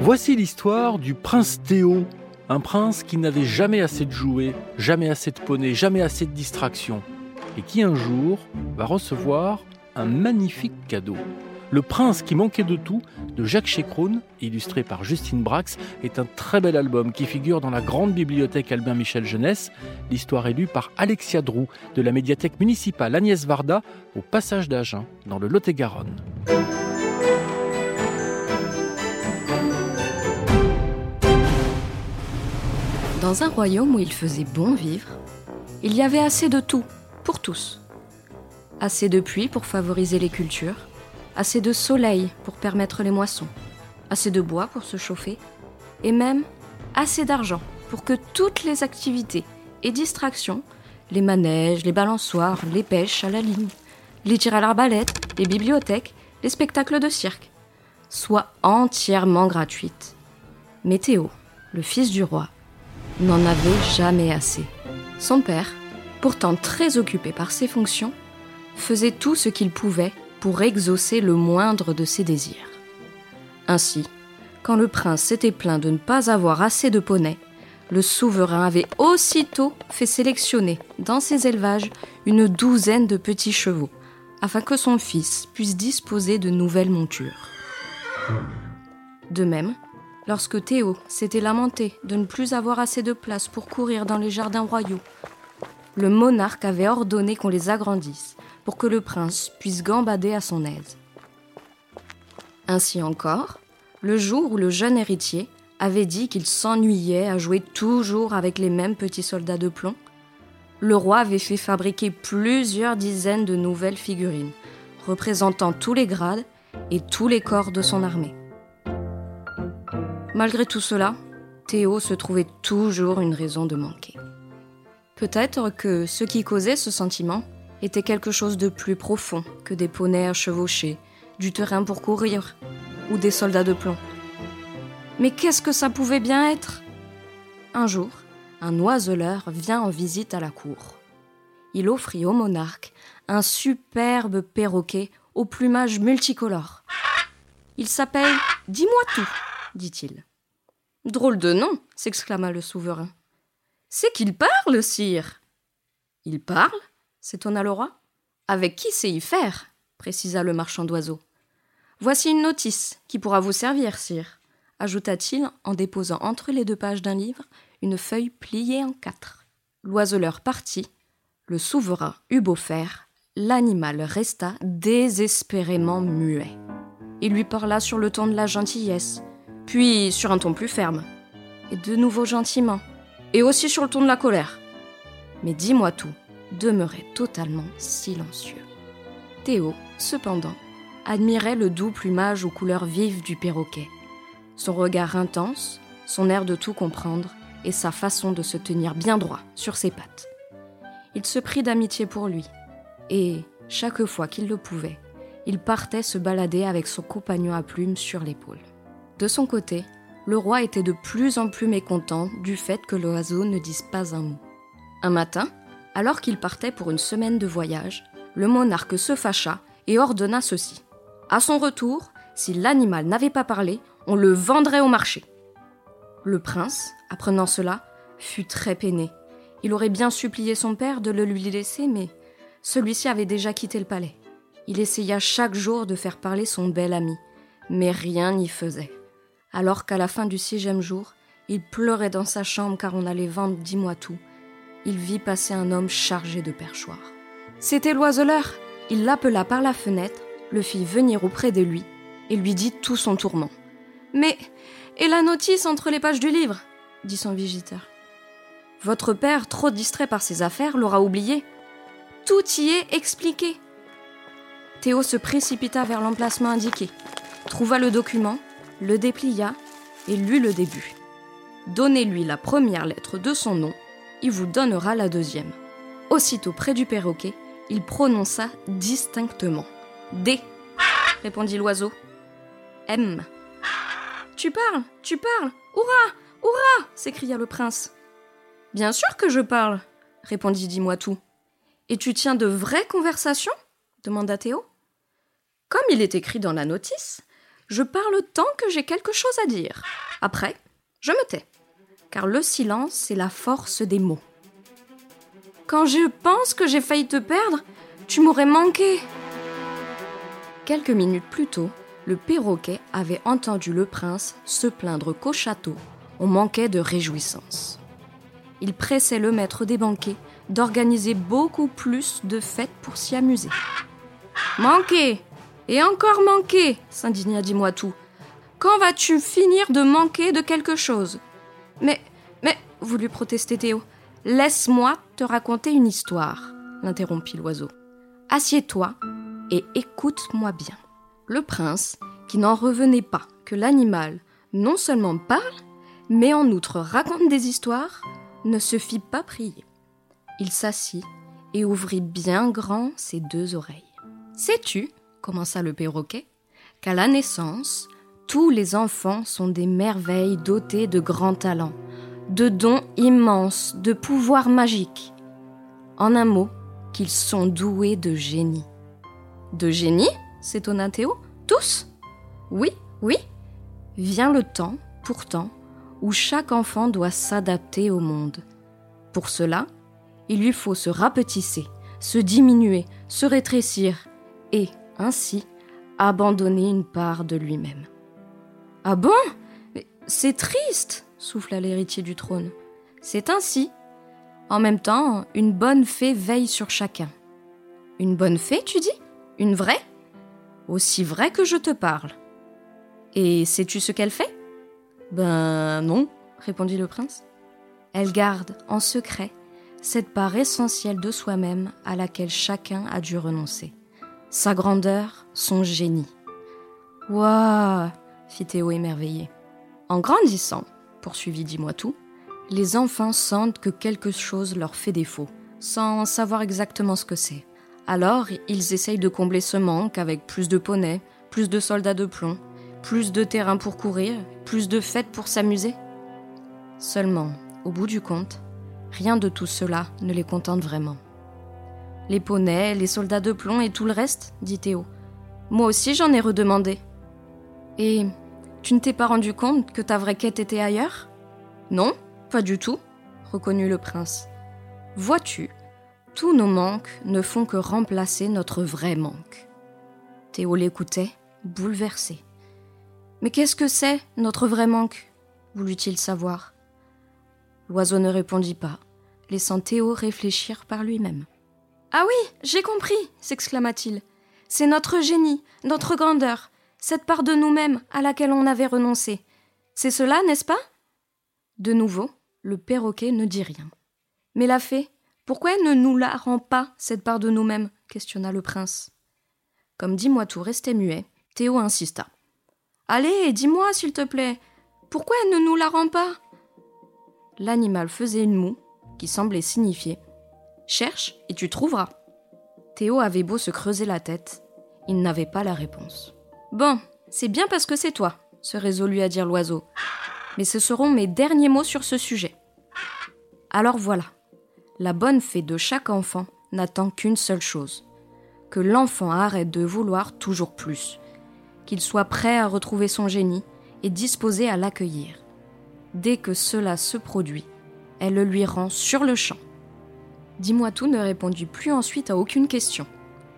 Voici l'histoire du prince Théo, un prince qui n'avait jamais assez de jouets, jamais assez de poneys, jamais assez de distractions, et qui un jour va recevoir un magnifique cadeau. Le prince qui manquait de tout de Jacques Chekroun, illustré par Justine Brax, est un très bel album qui figure dans la grande bibliothèque Albin Michel Jeunesse. L'histoire est lue par Alexia Drou de la médiathèque municipale Agnès Varda au passage d'Agen dans le Lot-et-Garonne. Dans un royaume où il faisait bon vivre, il y avait assez de tout, pour tous. Assez de pluie pour favoriser les cultures, assez de soleil pour permettre les moissons, assez de bois pour se chauffer, et même assez d'argent pour que toutes les activités et distractions, les manèges, les balançoires, les pêches à la ligne, les tirs à l'arbalète, les bibliothèques, les spectacles de cirque, soient entièrement gratuites. Mais Théo, le fils du roi, n'en avait jamais assez. Son père, pourtant très occupé par ses fonctions, faisait tout ce qu'il pouvait pour exaucer le moindre de ses désirs. Ainsi, quand le prince s'était plaint de ne pas avoir assez de poneys, le souverain avait aussitôt fait sélectionner dans ses élevages une douzaine de petits chevaux, afin que son fils puisse disposer de nouvelles montures. De même, lorsque Théo s'était lamenté de ne plus avoir assez de place pour courir dans les jardins royaux. Le monarque avait ordonné qu'on les agrandisse pour que le prince puisse gambader à son aise. Ainsi encore, le jour où le jeune héritier avait dit qu'il s'ennuyait à jouer toujours avec les mêmes petits soldats de plomb, le roi avait fait fabriquer plusieurs dizaines de nouvelles figurines, représentant tous les grades et tous les corps de son armée. Malgré tout cela, Théo se trouvait toujours une raison de manquer. Peut-être que ce qui causait ce sentiment était quelque chose de plus profond que des poneys à chevaucher, du terrain pour courir ou des soldats de plomb. Mais qu'est-ce que ça pouvait bien être? Un jour, un oiseleur vient en visite à la cour. Il offrit au monarque un superbe perroquet au plumage multicolore. Il s'appelle Dis-moi tout, dit-il. Drôle de nom, s'exclama le souverain. C'est qu'il parle, sire. Il parle s'étonna le roi. Avec qui sait y faire précisa le marchand d'oiseaux. Voici une notice qui pourra vous servir, sire, ajouta-t-il en déposant entre les deux pages d'un livre une feuille pliée en quatre. L'oiseleur partit, le souverain eut beau faire, l'animal resta désespérément muet. Il lui parla sur le ton de la gentillesse, puis sur un ton plus ferme, et de nouveau gentiment, et aussi sur le ton de la colère. Mais dis-moi tout, demeurait totalement silencieux. Théo, cependant, admirait le doux plumage aux couleurs vives du perroquet, son regard intense, son air de tout comprendre et sa façon de se tenir bien droit sur ses pattes. Il se prit d'amitié pour lui, et, chaque fois qu'il le pouvait, il partait se balader avec son compagnon à plumes sur l'épaule. De son côté, le roi était de plus en plus mécontent du fait que l'oiseau ne dise pas un mot. Un matin, alors qu'il partait pour une semaine de voyage, le monarque se fâcha et ordonna ceci. À son retour, si l'animal n'avait pas parlé, on le vendrait au marché. Le prince, apprenant cela, fut très peiné. Il aurait bien supplié son père de le lui laisser, mais celui-ci avait déjà quitté le palais. Il essaya chaque jour de faire parler son bel ami, mais rien n'y faisait alors qu'à la fin du sixième jour, il pleurait dans sa chambre car on allait vendre dix mois tout. Il vit passer un homme chargé de perchoirs. C'était l'oiseleur. Il l'appela par la fenêtre, le fit venir auprès de lui et lui dit tout son tourment. Mais, et la notice entre les pages du livre? dit son visiteur. Votre père, trop distrait par ses affaires, l'aura oublié. Tout y est expliqué. Théo se précipita vers l'emplacement indiqué, trouva le document le déplia et lut le début. Donnez-lui la première lettre de son nom, il vous donnera la deuxième. Aussitôt près du perroquet, il prononça distinctement D, répondit l'oiseau. M. Tu parles, tu parles, hurrah, hurrah s'écria le prince. Bien sûr que je parle, répondit Dis-moi. Et tu tiens de vraies conversations? demanda Théo. Comme il est écrit dans la notice, Je parle tant que j'ai quelque chose à dire. Après, je me tais. Car le silence, c'est la force des mots. Quand je pense que j'ai failli te perdre, tu m'aurais manqué. Quelques minutes plus tôt, le perroquet avait entendu le prince se plaindre qu'au château, on manquait de réjouissance. Il pressait le maître des banquets d'organiser beaucoup plus de fêtes pour s'y amuser. Manquer Et encore manquer s'indigna dis-moi tout. Quand vas-tu finir de manquer de quelque chose? Mais, mais, voulut protester Théo. Laisse-moi te raconter une histoire, l'interrompit l'oiseau. Assieds-toi et écoute-moi bien. Le prince, qui n'en revenait pas que l'animal non seulement parle, mais en outre raconte des histoires, ne se fit pas prier. Il s'assit et ouvrit bien grand ses deux oreilles. Sais-tu, commença le perroquet, qu'à la naissance, tous les enfants sont des merveilles dotées de grands talents, de dons immenses, de pouvoirs magiques. En un mot, qu'ils sont doués de génie. De génie s'étonna Théo? Tous? Oui, oui. Vient le temps, pourtant, où chaque enfant doit s'adapter au monde. Pour cela, il lui faut se rapetisser, se diminuer, se rétrécir, et, ainsi, abandonner une part de lui-même. Ah bon? C'est triste souffla l'héritier du trône. C'est ainsi. En même temps, une bonne fée veille sur chacun. Une bonne fée, tu dis? Une vraie? Aussi vraie que je te parle. Et sais-tu ce qu'elle fait? Ben non, répondit le prince. Elle garde en secret cette part essentielle de soi-même à laquelle chacun a dû renoncer. Sa grandeur, son génie. Waouh fit Théo émerveillé. En grandissant, poursuivit Dis-moi les enfants sentent que quelque chose leur fait défaut, sans savoir exactement ce que c'est. Alors, ils essayent de combler ce manque avec plus de poneys, plus de soldats de plomb, plus de terrain pour courir, plus de fêtes pour s'amuser. Seulement, au bout du compte, rien de tout cela ne les contente vraiment. Les poneys, les soldats de plomb et tout le reste, dit Théo. Moi aussi j'en ai redemandé. Et tu ne t'es pas rendu compte que ta vraie quête était ailleurs? Non, pas du tout, reconnut le prince. Vois-tu, tous nos manques ne font que remplacer notre vrai manque. Théo l'écoutait, bouleversé. Mais qu'est-ce que c'est, notre vrai manque? voulut-il savoir. L'oiseau ne répondit pas, laissant Théo réfléchir par lui-même. Ah oui, j'ai compris s'exclama-t-il. C'est notre génie, notre grandeur, cette part de nous-mêmes à laquelle on avait renoncé. C'est cela, n'est-ce pas? De nouveau, le perroquet ne dit rien. Mais la fée, pourquoi ne nous la rend pas, cette part de nous-mêmes? questionna le prince. Comme dis-moi tout restait muet, Théo insista. Allez, dis-moi, s'il te plaît, pourquoi ne nous la rend pas? L'animal faisait une moue qui semblait signifier Cherche et tu trouveras. Théo avait beau se creuser la tête, il n'avait pas la réponse. Bon, c'est bien parce que c'est toi, se résolut à dire l'oiseau. Mais ce seront mes derniers mots sur ce sujet. Alors voilà, la bonne fée de chaque enfant n'attend qu'une seule chose que l'enfant arrête de vouloir toujours plus, qu'il soit prêt à retrouver son génie et disposé à l'accueillir. Dès que cela se produit, elle le lui rend sur le champ. Dis-moi tout ne répondit plus ensuite à aucune question,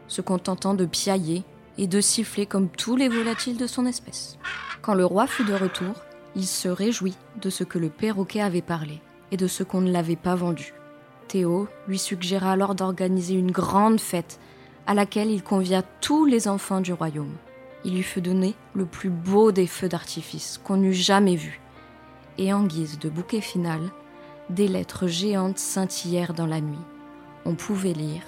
se contentant de piailler et de siffler comme tous les volatiles de son espèce. Quand le roi fut de retour, il se réjouit de ce que le perroquet avait parlé et de ce qu'on ne l'avait pas vendu. Théo lui suggéra alors d'organiser une grande fête à laquelle il convia tous les enfants du royaume. Il lui fut donné le plus beau des feux d'artifice qu'on eût jamais vu. Et en guise de bouquet final, des lettres géantes scintillèrent dans la nuit. On pouvait lire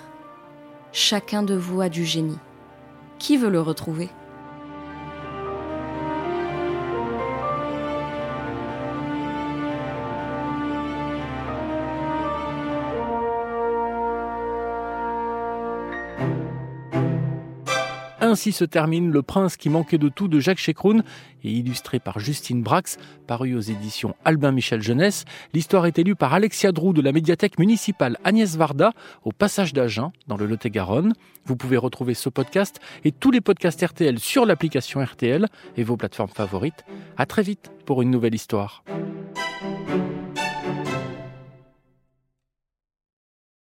Chacun de vous a du génie. Qui veut le retrouver? Ainsi se termine Le Prince qui manquait de tout de Jacques Chekroun et illustré par Justine Brax, paru aux éditions Albin Michel Jeunesse. L'histoire est élue par Alexia Drou de la médiathèque municipale Agnès Varda au passage d'Agen dans le Lot-et-Garonne. Vous pouvez retrouver ce podcast et tous les podcasts RTL sur l'application RTL et vos plateformes favorites. À très vite pour une nouvelle histoire.